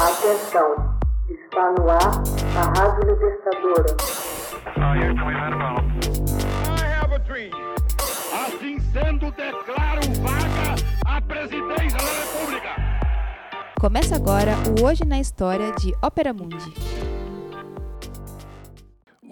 Atenção, está no ar a Rádio Libertadora. Assim sendo, declaro vaga a presidência da República. Começa agora o Hoje na História de Ópera Mundi.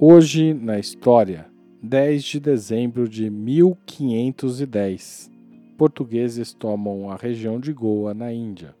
Hoje na História, 10 de dezembro de 1510. Portugueses tomam a região de Goa, na Índia.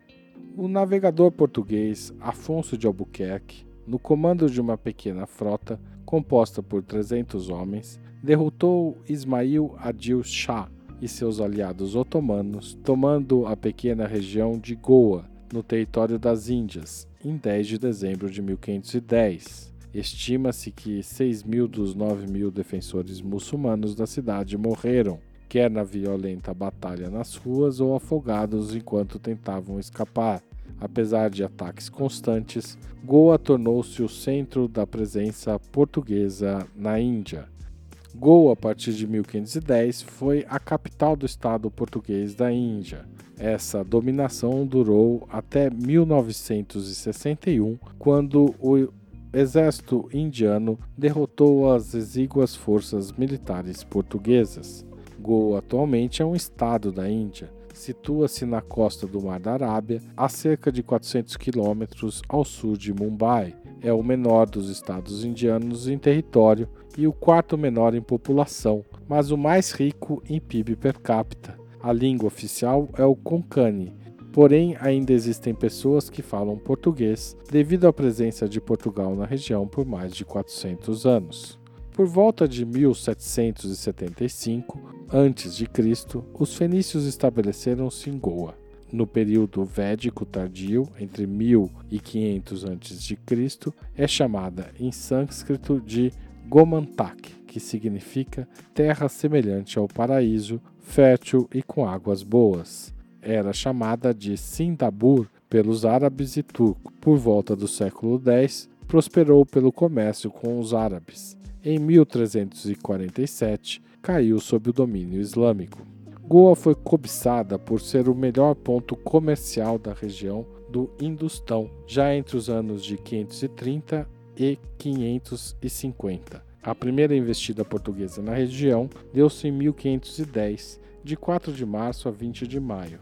O navegador português Afonso de Albuquerque, no comando de uma pequena frota composta por 300 homens, derrotou Ismail Adil Shah e seus aliados otomanos, tomando a pequena região de Goa, no território das Índias, em 10 de dezembro de 1510. Estima-se que 6 mil dos 9 mil defensores muçulmanos da cidade morreram, quer na violenta batalha nas ruas ou afogados enquanto tentavam escapar. Apesar de ataques constantes, Goa tornou-se o centro da presença portuguesa na Índia. Goa, a partir de 1510, foi a capital do Estado português da Índia. Essa dominação durou até 1961, quando o exército indiano derrotou as exíguas forças militares portuguesas. Goa atualmente é um estado da Índia. Situa-se na costa do Mar da Arábia, a cerca de 400 quilômetros ao sul de Mumbai. É o menor dos estados indianos em território e o quarto menor em população, mas o mais rico em PIB per capita. A língua oficial é o Konkani, porém ainda existem pessoas que falam português devido à presença de Portugal na região por mais de 400 anos. Por volta de 1775 a.C., os fenícios estabeleceram-se em Goa. No período védico tardio, entre 1000 e 500 a.C., é chamada em sânscrito de Gomantak, que significa terra semelhante ao paraíso, fértil e com águas boas. Era chamada de Sindabur pelos árabes e turcos. Por volta do século X, prosperou pelo comércio com os árabes em 1347, caiu sob o domínio islâmico. Goa foi cobiçada por ser o melhor ponto comercial da região do Industão, já entre os anos de 530 e 550. A primeira investida portuguesa na região deu-se em 1510, de 4 de março a 20 de maio.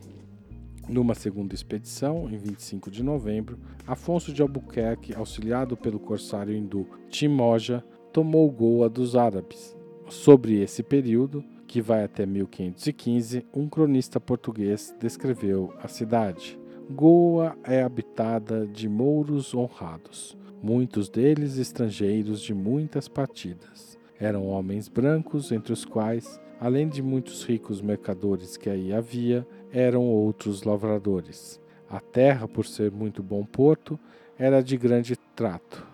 Numa segunda expedição, em 25 de novembro, Afonso de Albuquerque, auxiliado pelo corsário hindu Timoja, tomou Goa dos árabes. Sobre esse período, que vai até 1515, um cronista português descreveu a cidade. Goa é habitada de mouros honrados, muitos deles estrangeiros de muitas partidas. Eram homens brancos, entre os quais, além de muitos ricos mercadores que aí havia, eram outros lavradores. A terra, por ser muito bom porto, era de grande trato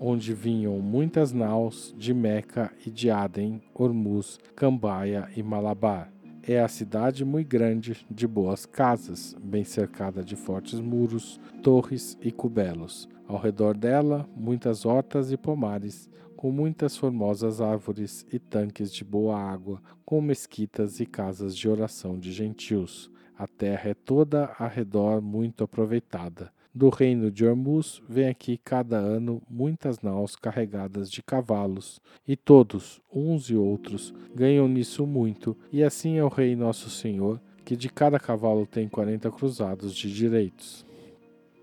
onde vinham muitas naus de Meca e de Aden, Hormuz, Cambaia e Malabar. É a cidade muito grande, de boas casas, bem cercada de fortes muros, torres e cubelos. Ao redor dela, muitas hortas e pomares, com muitas formosas árvores e tanques de boa água, com mesquitas e casas de oração de gentios. A terra é toda ao redor muito aproveitada do reino de Hormuz vem aqui cada ano muitas naus carregadas de cavalos, e todos, uns e outros, ganham nisso muito, e assim é o rei nosso Senhor, que de cada cavalo tem quarenta cruzados de direitos.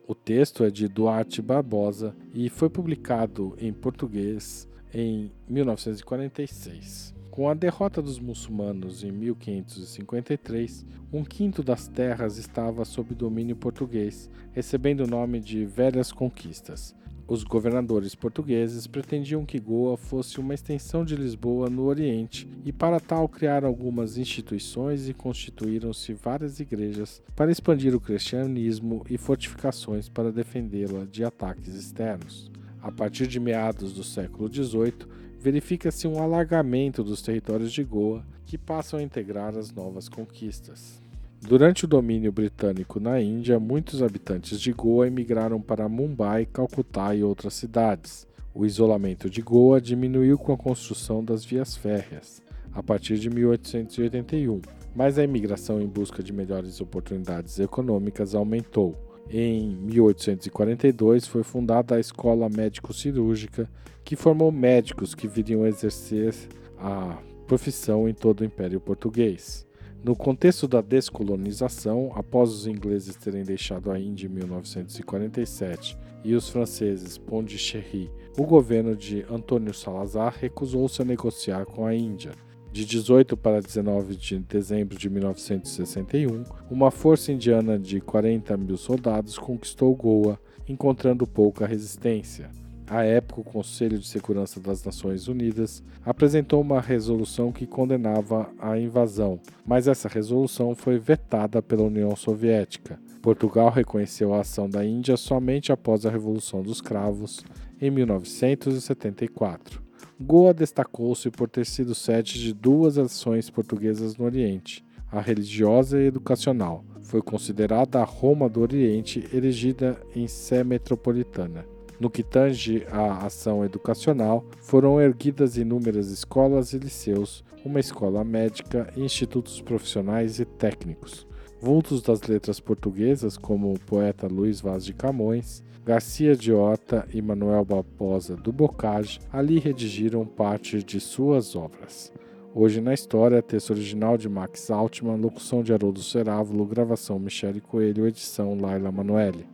O texto é de Duarte Barbosa e foi publicado em português em 1946. Com a derrota dos muçulmanos em 1553, um quinto das terras estava sob domínio português, recebendo o nome de Velhas Conquistas. Os governadores portugueses pretendiam que Goa fosse uma extensão de Lisboa no Oriente e, para tal, criaram algumas instituições e constituíram-se várias igrejas para expandir o cristianismo e fortificações para defendê-la de ataques externos. A partir de meados do século XVIII, verifica-se um alargamento dos territórios de Goa, que passam a integrar as novas conquistas. Durante o domínio britânico na Índia, muitos habitantes de Goa emigraram para Mumbai, Calcutá e outras cidades. O isolamento de Goa diminuiu com a construção das vias férreas, a partir de 1881, mas a imigração em busca de melhores oportunidades econômicas aumentou. Em 1842 foi fundada a Escola Médico-Cirúrgica, que formou médicos que viriam exercer a profissão em todo o Império Português. No contexto da descolonização, após os ingleses terem deixado a Índia em 1947 e os franceses Pondichéry, o governo de Antônio Salazar recusou-se a negociar com a Índia. De 18 para 19 de dezembro de 1961, uma força indiana de 40 mil soldados conquistou Goa, encontrando pouca resistência. À época, o Conselho de Segurança das Nações Unidas apresentou uma resolução que condenava a invasão, mas essa resolução foi vetada pela União Soviética. Portugal reconheceu a ação da Índia somente após a Revolução dos Cravos, em 1974. Goa destacou-se por ter sido sede de duas ações portuguesas no Oriente, a religiosa e educacional. Foi considerada a Roma do Oriente, erigida em Sé metropolitana. No que tange à ação educacional, foram erguidas inúmeras escolas e liceus, uma escola médica e institutos profissionais e técnicos. Vultos das letras portuguesas, como o poeta Luiz Vaz de Camões, Garcia de Horta e Manuel Barbosa do Bocage ali redigiram parte de suas obras. Hoje na História, texto original de Max Altman, locução de Haroldo Cerávulo, gravação Michele Coelho, edição Laila Manoeli.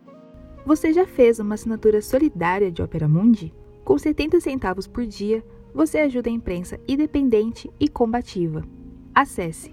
Você já fez uma assinatura solidária de Opera Mundi? Com 70 centavos por dia, você ajuda a imprensa independente e combativa. Acesse